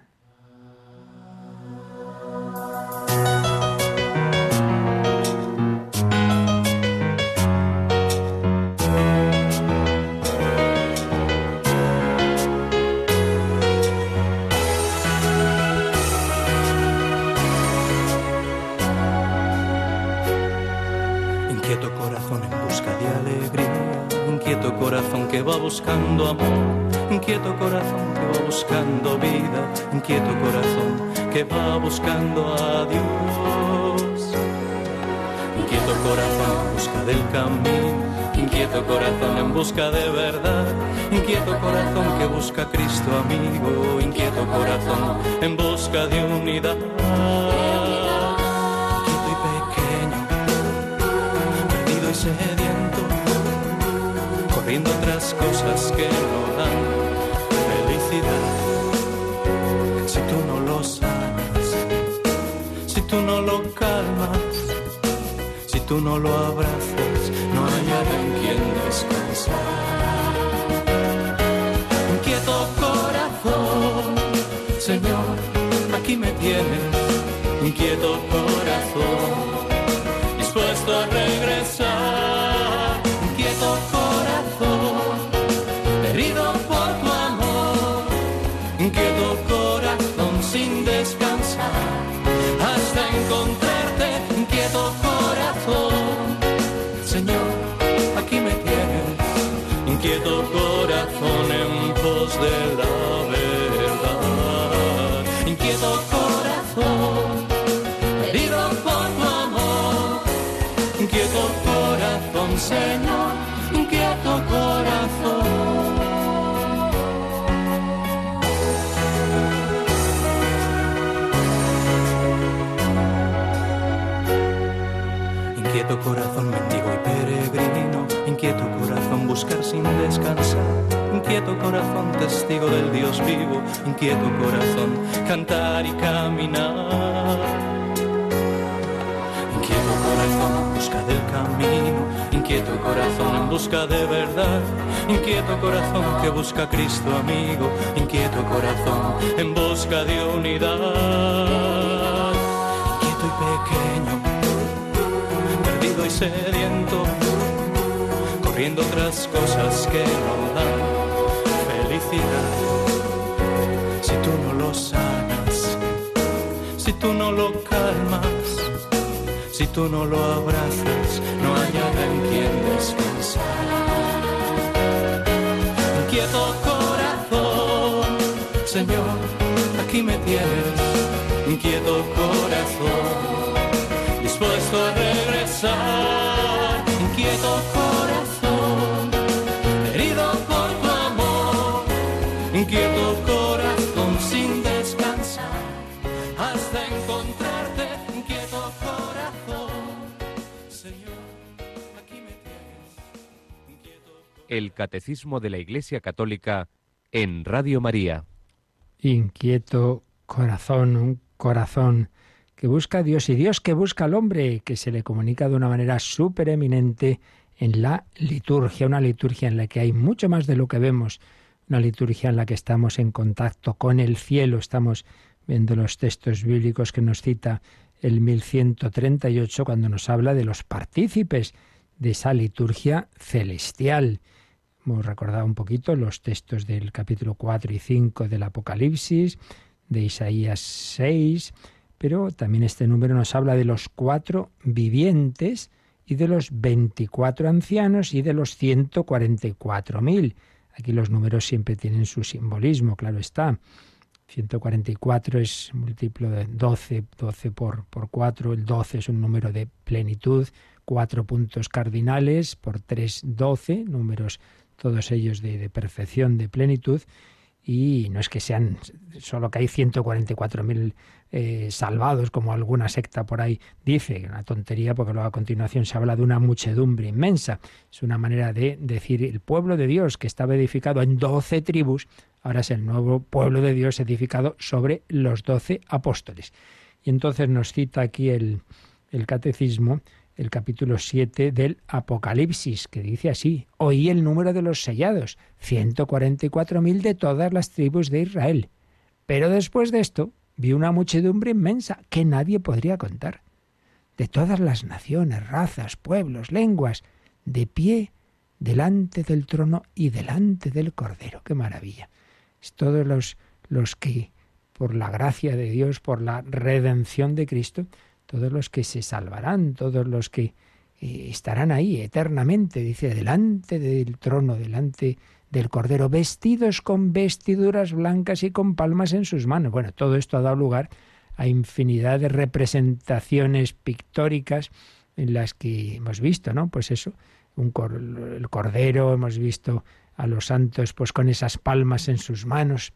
Buscando amor, inquieto corazón que va buscando vida, inquieto corazón que va buscando a Dios. Inquieto corazón en busca del camino, inquieto corazón en busca de verdad, inquieto corazón que busca a Cristo amigo, inquieto corazón en busca de unidad. Viendo otras cosas que no dan felicidad. Si tú no lo sanas, si tú no lo calmas, si tú no lo abrazas, no hay en quien descansar. Inquieto corazón, Señor, aquí me tienes, inquieto corazón, dispuesto a inquieto corazón en pos de la verdad, inquieto corazón, herido por tu amor, inquieto corazón, Señor, inquieto corazón. Inquieto corazón mendigo sin descansar, inquieto corazón testigo del Dios vivo, inquieto corazón cantar y caminar. Inquieto corazón en busca del camino, inquieto corazón en busca de verdad, inquieto corazón que busca a Cristo amigo, inquieto corazón en busca de unidad. Inquieto y pequeño sediento, corriendo otras cosas que no dan felicidad. Si tú no lo sanas, si tú no lo calmas, si tú no lo abrazas, no hay nada en quien descansar. Inquieto corazón, Señor, aquí me tienes, inquieto corazón descansar. Inquieto corazón, El Catecismo de la Iglesia Católica en Radio María. Inquieto corazón, un corazón que busca a Dios y Dios que busca al hombre, que se le comunica de una manera súper eminente en la liturgia, una liturgia en la que hay mucho más de lo que vemos, una liturgia en la que estamos en contacto con el cielo, estamos viendo los textos bíblicos que nos cita el 1138 cuando nos habla de los partícipes de esa liturgia celestial. Hemos recordado un poquito los textos del capítulo 4 y 5 del Apocalipsis, de Isaías 6, pero también este número nos habla de los cuatro vivientes y de los 24 ancianos y de los 144.000. Aquí los números siempre tienen su simbolismo, claro está. 144 es múltiplo de 12, 12 por, por 4, el 12 es un número de plenitud, cuatro puntos cardinales por 3, 12, números todos ellos de, perfección, de plenitud, y no es que sean solo que hay 144.000 eh, salvados, como alguna secta por ahí dice, una tontería, porque luego a continuación se habla de una muchedumbre inmensa. Es una manera de decir el pueblo de Dios que estaba edificado en 12 tribus, ahora es el nuevo pueblo de Dios edificado sobre los 12 apóstoles. Y entonces nos cita aquí el catecismo el capítulo 7 del Apocalipsis, que dice así, oí el número de los sellados, 144.000 de todas las tribus de Israel. Pero después de esto vi una muchedumbre inmensa que nadie podría contar, de todas las naciones, razas, pueblos, lenguas, de pie delante del trono y delante del Cordero. ¡Qué maravilla! Es todos los, los que, por la gracia de Dios, por la redención de Cristo, todos los que se salvarán, todos los que eh, estarán ahí eternamente, dice, delante del trono, delante del Cordero, vestidos con vestiduras blancas y con palmas en sus manos. Bueno, todo esto ha dado lugar a infinidad de representaciones pictóricas en las que hemos visto, ¿no? Pues eso, un el Cordero, hemos visto a los santos pues con esas palmas en sus manos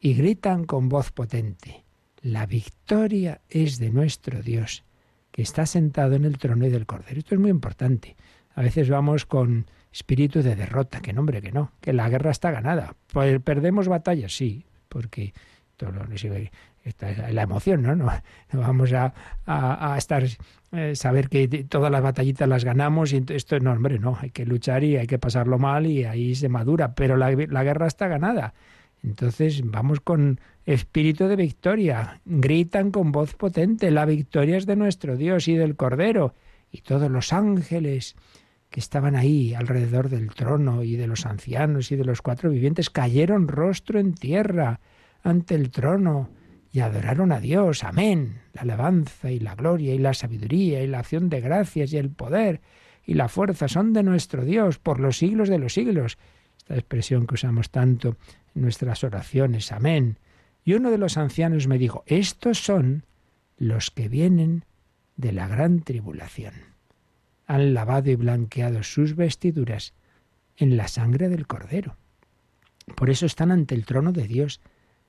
y gritan con voz potente, la victoria es de nuestro Dios, que está sentado en el trono y del Cordero. Esto es muy importante. A veces vamos con espíritu de derrota, que nombre que no, que la guerra está ganada. Pues perdemos batallas, sí, porque todo la emoción, ¿no? No, vamos a, a, estar eh, saber que todas las batallitas las ganamos y esto no, hombre, no, hay que luchar y hay que pasarlo mal y ahí se madura, pero la, la guerra está ganada. Entonces vamos con espíritu de victoria. Gritan con voz potente, la victoria es de nuestro Dios y del Cordero. Y todos los ángeles que estaban ahí alrededor del trono y de los ancianos y de los cuatro vivientes cayeron rostro en tierra ante el trono y adoraron a Dios. Amén. La alabanza y la gloria y la sabiduría y la acción de gracias y el poder y la fuerza son de nuestro Dios por los siglos de los siglos. Esta expresión que usamos tanto nuestras oraciones. Amén. Y uno de los ancianos me dijo, estos son los que vienen de la gran tribulación. Han lavado y blanqueado sus vestiduras en la sangre del Cordero. Por eso están ante el trono de Dios,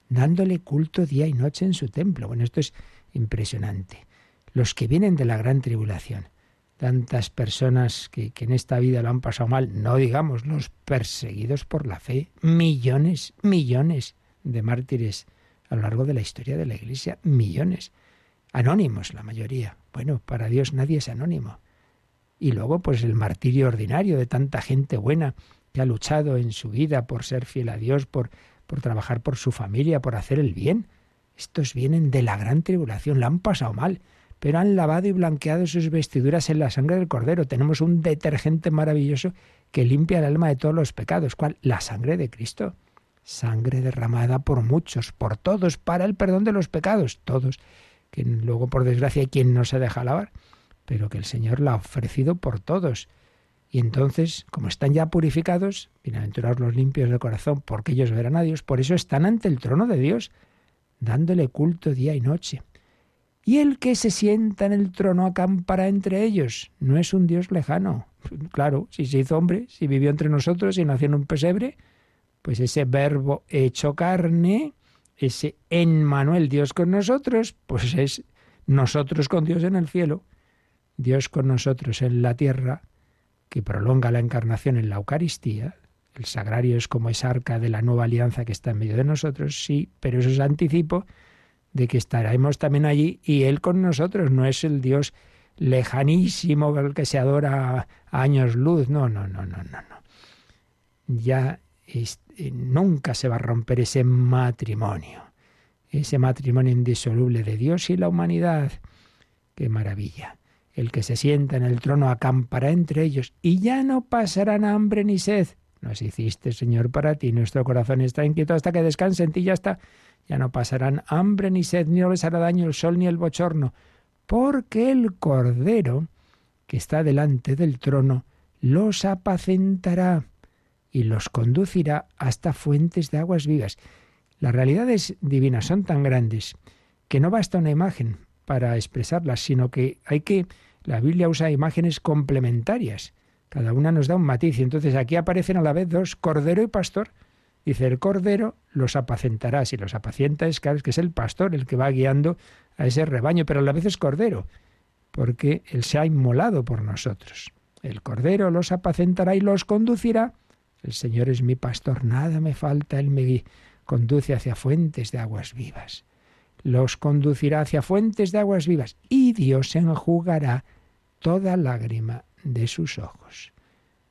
dándole culto día y noche en su templo. Bueno, esto es impresionante. Los que vienen de la gran tribulación, tantas personas que, que, en esta vida lo han pasado mal, no digamos los perseguidos por la fe, millones, millones de mártires a lo largo de la historia de la Iglesia, millones. Anónimos, la mayoría. Bueno, para Dios nadie es anónimo. Y luego, pues el martirio ordinario de tanta gente buena que ha luchado en su vida por ser fiel a Dios, por, por trabajar por su familia, por hacer el bien. Estos vienen de la gran tribulación, la han pasado mal, pero han lavado y blanqueado sus vestiduras en la sangre del Cordero. Tenemos un detergente maravilloso que limpia el alma de todos los pecados. ¿Cuál? La sangre de Cristo sangre derramada por muchos, por todos, para el perdón de los pecados, todos, que luego por desgracia hay quien no se deja lavar, pero que el Señor la ha ofrecido por todos. Y entonces, como están ya purificados, bienaventurados los limpios de corazón, porque ellos verán a Dios, por eso están ante el trono de Dios, dándole culto día y noche. Y el que se sienta en el trono acampará entre ellos. No es un Dios lejano. Claro, si se hizo hombre, si vivió entre nosotros y nació en un pesebre, pues ese verbo hecho carne, ese en Manuel Dios con nosotros, pues es nosotros con Dios en el cielo, Dios con nosotros en la tierra, que prolonga la encarnación en la Eucaristía. El sagrario es como esa arca de la nueva alianza que está en medio de nosotros, sí, pero eso es anticipo de que estaremos también allí y Él con nosotros, no es el Dios lejanísimo el que se adora a años luz, no, no, no, no, no, no. Ya eh, nunca se va a romper ese matrimonio, ese matrimonio indisoluble de Dios y la humanidad. Qué maravilla. El que se sienta en el trono acampará entre ellos y ya no pasarán hambre ni sed. Nos hiciste, Señor, para ti. Nuestro corazón está inquieto hasta que descanse en ti. Ya está ya no pasarán hambre ni sed, ni les hará daño el sol ni el bochorno, porque el Cordero que está delante del trono los apacentará y los conducirá hasta fuentes de aguas vivas. Las realidades divinas son tan grandes que no basta una imagen para expresarlas, sino que hay que la Biblia usa imágenes complementarias. Cada una nos da un matiz. Y entonces aquí aparecen a la vez dos, cordero y pastor. Dice, el cordero los apacentará. Si los apacienta es claro que es el pastor el que va guiando a ese rebaño, pero a la vez es cordero, porque él se ha inmolado por nosotros. El cordero los apacentará y los conducirá. El Señor es mi pastor, nada me falta, Él me conduce hacia fuentes de aguas vivas. Los conducirá hacia fuentes de aguas vivas y Dios enjugará toda lágrima de sus ojos.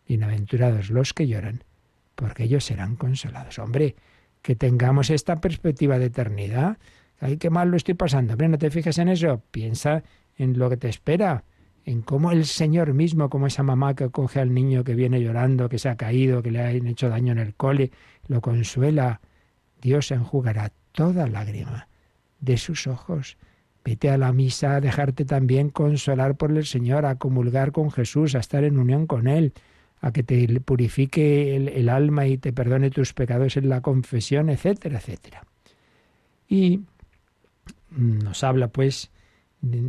Bienaventurados los que lloran, porque ellos serán consolados. Hombre, que tengamos esta perspectiva de eternidad. Ay, qué mal lo estoy pasando. Hombre, no te fijes en eso. Piensa en lo que te espera, en cómo el Señor mismo, como esa mamá que coge al niño que viene llorando, que se ha caído, que le han hecho daño en el cole, lo consuela. Dios enjugará toda lágrima de sus ojos. Vete a la misa a dejarte también consolar por el Señor, a comulgar con Jesús, a estar en unión con Él a que te purifique el, alma y te perdone tus pecados en la confesión, etcétera, etcétera. Y nos habla pues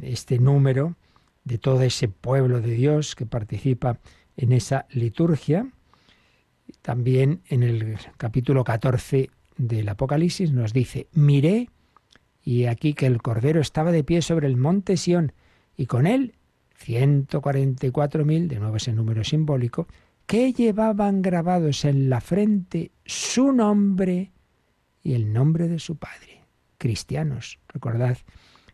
este número de todo ese pueblo de Dios que participa en esa liturgia. También en el capítulo 14 del Apocalipsis nos dice, miré y aquí que el Cordero estaba de pie sobre el monte Sión y con él 144.000, de nuevo ese número simbólico, que llevaban grabados en la frente su nombre y el nombre de su Padre. Cristianos, recordad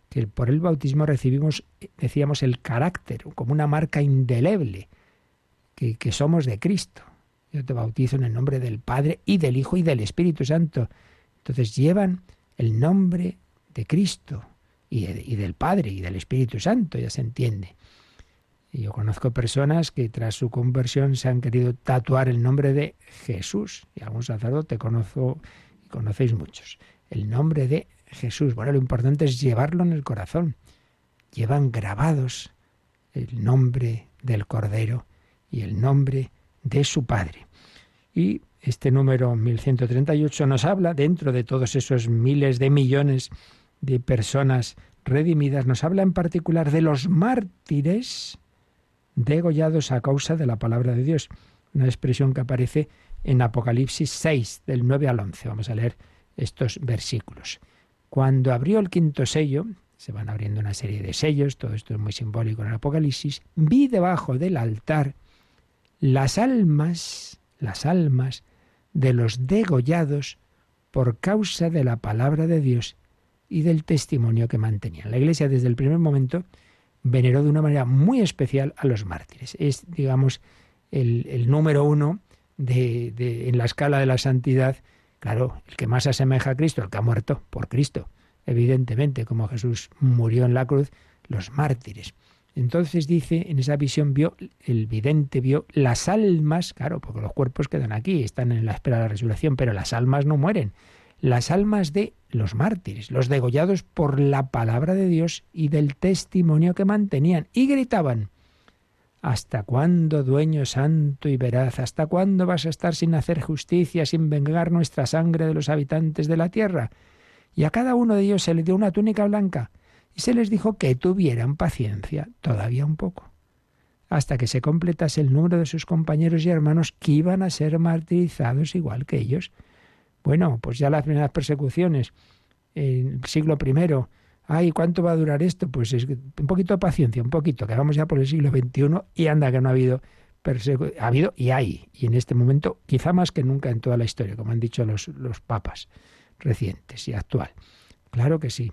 que por el bautismo recibimos, decíamos, el carácter, como una marca indeleble, que, que somos de Cristo. Yo te bautizo en el nombre del Padre y del Hijo y del Espíritu Santo. Entonces llevan el nombre de Cristo y, y del Padre y del Espíritu Santo, ya se entiende. Y yo conozco personas que tras su conversión se han querido tatuar el nombre de Jesús. Y algún sacerdote conozco conocéis muchos. El nombre de Jesús. Bueno, lo importante es llevarlo en el corazón. Llevan grabados el nombre del Cordero y el nombre de su Padre. Y este número 1138 nos habla, dentro de todos esos miles de millones de personas redimidas, nos habla en particular de los mártires degollados a causa de la palabra de Dios. Una expresión que aparece en Apocalipsis 6, del 9 al 11. Vamos a leer estos versículos. Cuando abrió el quinto sello, se van abriendo una serie de sellos, todo esto es muy simbólico en el Apocalipsis, vi debajo del altar las almas, las almas de los degollados por causa de la palabra de Dios y del testimonio que mantenían. La Iglesia desde el primer momento veneró de una manera muy especial a los mártires. Es, digamos, el, número uno de, en la escala de la santidad. Claro, el que más asemeja a Cristo, el que ha muerto por Cristo. Evidentemente, como Jesús murió en la cruz, los mártires. Entonces dice, en esa visión vio, el vidente vio las almas, claro, porque los cuerpos quedan aquí, están en la espera de la resurrección, pero las almas no mueren las almas de los mártires, los degollados por la palabra de Dios y del testimonio que mantenían, y gritaban, ¿Hasta cuándo, dueño santo y veraz? ¿Hasta cuándo vas a estar sin hacer justicia, sin vengar nuestra sangre de los habitantes de la tierra? Y a cada uno de ellos se le dio una túnica blanca, y se les dijo que tuvieran paciencia todavía un poco, hasta que se completase el número de sus compañeros y hermanos que iban a ser martirizados igual que ellos. Bueno, pues ya las primeras persecuciones, en el siglo I, ay, ¿cuánto va a durar esto? Pues es un poquito de paciencia, un poquito, que vamos ya por el siglo XXI y anda que no ha habido ha habido y hay, y en este momento quizá más que nunca en toda la historia, como han dicho los, los papas recientes y actual. Claro que sí.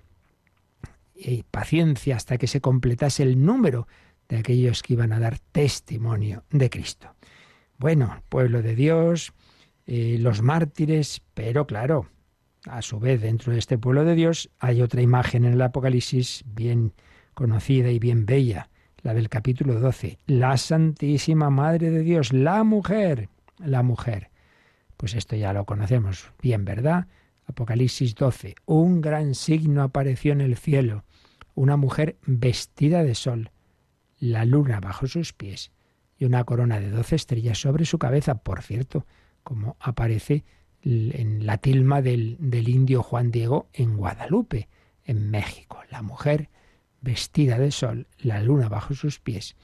Y paciencia hasta que se completase el número de aquellos que iban a dar testimonio de Cristo. Bueno, pueblo de Dios, eh, los mártires, pero claro, a su vez dentro de este pueblo de Dios hay otra imagen en el Apocalipsis bien conocida y bien bella, la del capítulo 12, la Santísima Madre de Dios, la mujer, la mujer. Pues esto ya lo conocemos bien, ¿verdad? Apocalipsis 12, un gran signo apareció en el cielo, una mujer vestida de sol, la luna bajo sus pies y una corona de doce estrellas sobre su cabeza, por cierto, como aparece en la tilma del, del indio Juan Diego en Guadalupe, en México. La mujer vestida de sol, la luna bajo sus pies,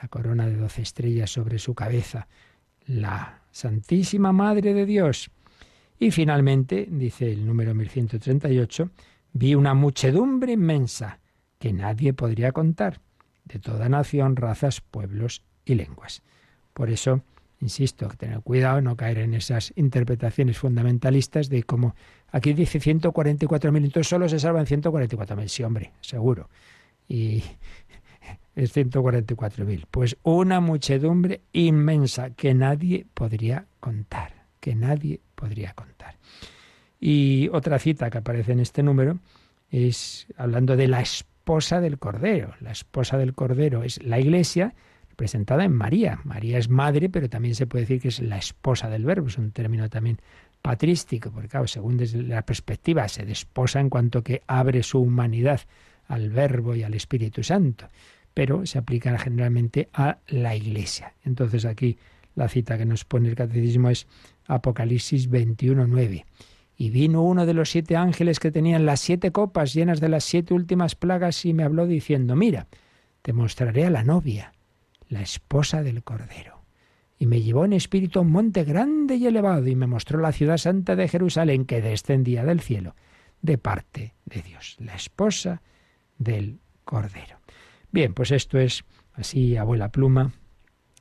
la corona de doce estrellas sobre su cabeza, la Santísima Madre de Dios. Y finalmente, dice el número 1138, vi una muchedumbre inmensa que nadie podría contar, de toda nación, razas, pueblos y lenguas. Por eso, insisto, tener cuidado, no caer en esas interpretaciones fundamentalistas de cómo aquí dice 144.000, entonces solo se salvan 144.000. Sí, hombre, seguro y es 144.000. Pues una muchedumbre inmensa que nadie podría contar, que nadie podría contar. Y otra cita que aparece en este número es hablando de la esposa del Cordero. La esposa del Cordero es la Iglesia representada en María. María es madre, pero también se puede decir que es la esposa del Verbo. Es un término también patrístico, porque claro, según la perspectiva se desposa en cuanto que abre su humanidad al Verbo y al Espíritu Santo, pero se aplican generalmente a la Iglesia. Entonces aquí la cita que nos pone el catecismo es Apocalipsis 21.9. Y vino uno de los siete ángeles que tenían las siete copas llenas de las siete últimas plagas y me habló diciendo, mira, te mostraré a la novia, la esposa del Cordero. Y me llevó en espíritu a un monte grande y elevado y me mostró la ciudad santa de Jerusalén que descendía del cielo, de parte de Dios, la esposa del Cordero. Bien, pues esto es así, abuela pluma,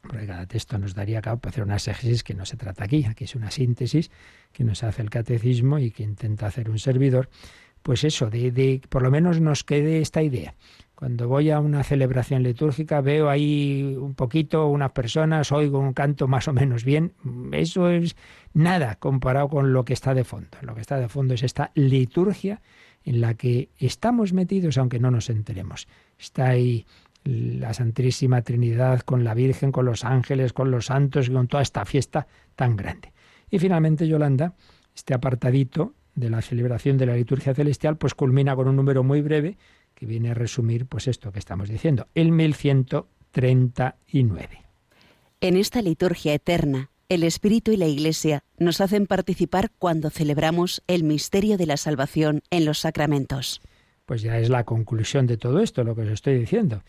porque cada texto nos daría cabo para hacer una exégesis que no se trata aquí, aquí es una síntesis que nos hace el catecismo y que intenta hacer un servidor, pues eso, de, de por lo menos nos quede esta idea. Cuando voy a una celebración litúrgica veo ahí un poquito unas personas, oigo un canto más o menos bien, eso es nada comparado con lo que está de fondo. Lo que está de fondo es esta liturgia en la que estamos metidos aunque no nos enteremos. Está ahí la Santísima Trinidad con la Virgen, con los ángeles, con los santos y con toda esta fiesta tan grande. Y finalmente, Yolanda, este apartadito de la celebración de la liturgia celestial, pues culmina con un número muy breve que viene a resumir pues esto que estamos diciendo, el 1139. En esta liturgia eterna, el Espíritu y la Iglesia nos hacen participar cuando celebramos el misterio de la salvación en los sacramentos. Pues ya es la conclusión de todo esto, lo que os estoy diciendo,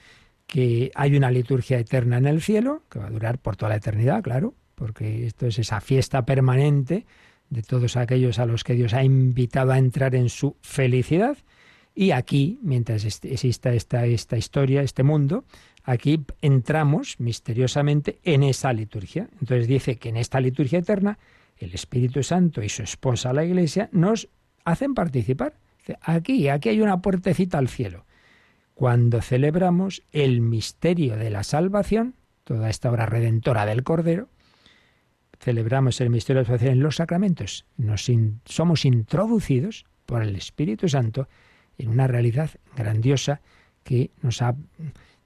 que hay una liturgia eterna en el cielo, que va a durar por toda la eternidad, claro, porque esto es esa fiesta permanente de todos aquellos a los que Dios ha invitado a entrar en su felicidad. Y aquí, mientras exista esta, esta historia, este mundo, Aquí entramos misteriosamente en esa liturgia. Entonces dice que en esta liturgia eterna el Espíritu Santo y su esposa la Iglesia nos hacen participar. Aquí, aquí hay una puertecita al cielo. Cuando celebramos el misterio de la salvación, toda esta obra redentora del Cordero, celebramos el misterio de la salvación en los sacramentos. Nos somos introducidos por el Espíritu Santo en una realidad grandiosa que nos ha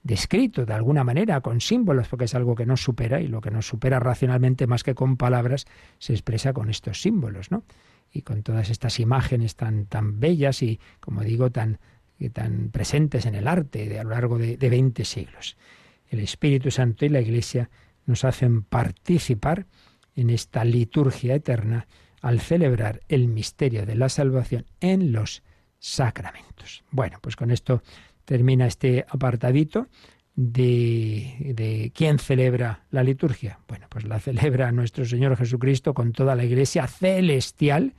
descrito de alguna manera con símbolos, porque es algo que nos supera y lo que nos supera racionalmente más que con palabras se expresa con estos símbolos, ¿no? Y con todas estas imágenes tan, tan bellas y, como digo, tan, tan presentes en el arte de, a lo largo de, de 20 siglos. El Espíritu Santo y la Iglesia nos hacen participar en esta liturgia eterna al celebrar el misterio de la salvación en los sacramentos. Bueno, pues con esto termina este apartadito de, de, quién celebra la liturgia. Bueno, pues la celebra nuestro Señor Jesucristo con toda la iglesia celestial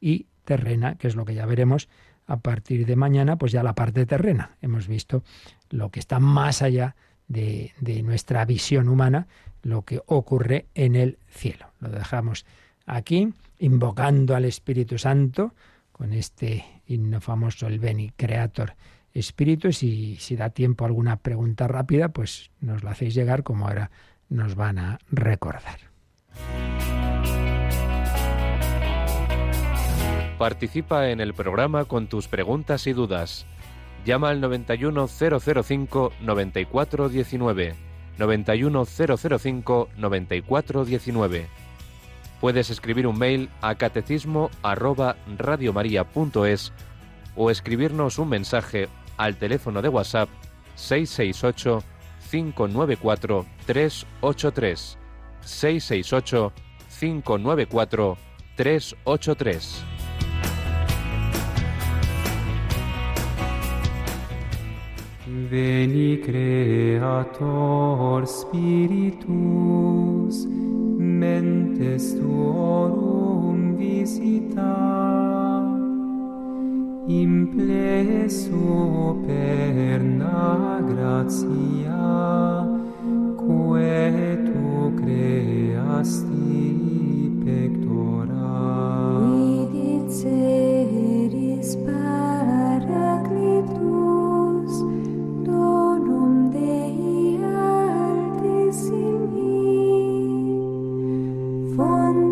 y terrena, que es lo que ya veremos a partir de mañana, pues ya la parte terrena. Hemos visto lo que está más allá de, de nuestra visión humana, lo que ocurre en el cielo. Lo dejamos aquí, invocando al Espíritu Santo con este himno famoso, el Beni Creator Espíritu. Si, si da tiempo a alguna pregunta rápida, pues nos la hacéis llegar como ahora nos van a recordar. Participa en el programa con tus preguntas y dudas. Llama al 91005 9419. 91005 9419. Puedes escribir un mail a catecismo arroba radiomaria.es o escribirnos un mensaje al teléfono de WhatsApp 668 594 383 668 594 383 Veni Creator Spiritus mentes tuorum visita implesso per na gratia quae tu creasti pectora. Vidit seris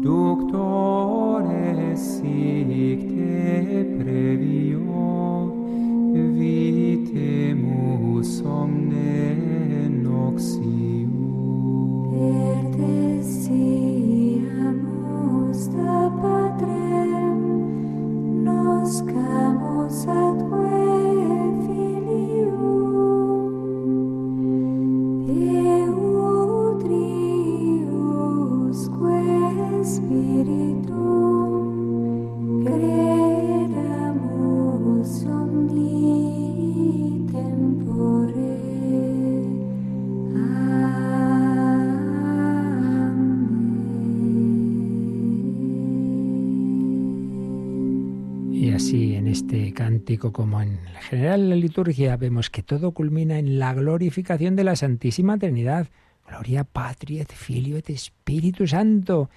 Doctores sic te como en general la liturgia vemos que todo culmina en la glorificación de la Santísima Trinidad. Gloria Patri et Filio et Espíritu Santo.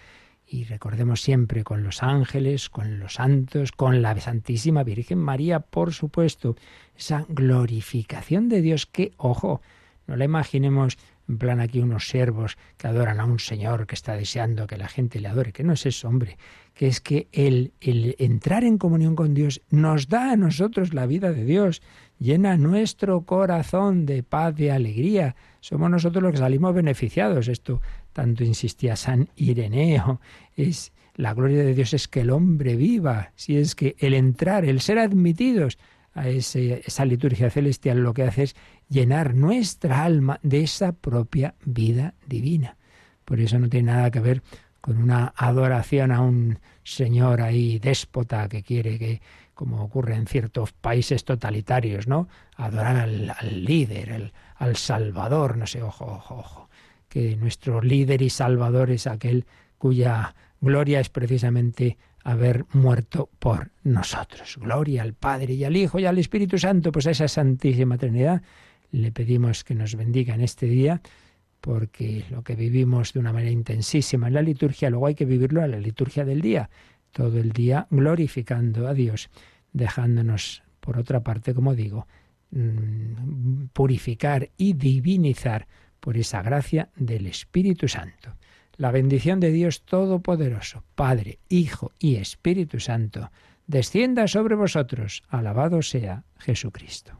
Y recordemos siempre con los ángeles, con los santos, con la Santísima Virgen María, por supuesto, esa glorificación de Dios que, ojo, no la imaginemos en plan aquí unos siervos que adoran a un Señor que está deseando que la gente le adore, que no es eso, hombre, que es que el, el entrar en comunión con Dios nos da a nosotros la vida de Dios, llena nuestro corazón de paz, de alegría. Somos nosotros los que salimos beneficiados. Esto tanto insistía San Ireneo. Es la gloria de Dios es que el hombre viva, si es que el entrar, el ser admitidos a ese- esa liturgia celestial lo que hace es llenar nuestra alma de esa propia vida divina. Por eso no tiene nada que ver con una adoración a un señor ahí déspota que quiere que como ocurre en ciertos países totalitarios, ¿no? Adorar al, al líder, al, al Salvador, no sé, ojo, ojo, ojo, que nuestro líder y Salvador es aquel cuya gloria es precisamente haber muerto por nosotros. Gloria al Padre y al Hijo y al Espíritu Santo, pues a esa Santísima Trinidad le pedimos que nos bendiga en este día, porque lo que vivimos de una manera intensísima en la liturgia, luego hay que vivirlo en la liturgia del día, todo el día glorificando a Dios, dejándonos, por otra parte, como digo, mm, purificar y divinizar por esa gracia del Espíritu Santo. La bendición de Dios Todopoderoso, Padre, Hijo y Espíritu Santo, descienda sobre vosotros. Alabado sea Jesucristo.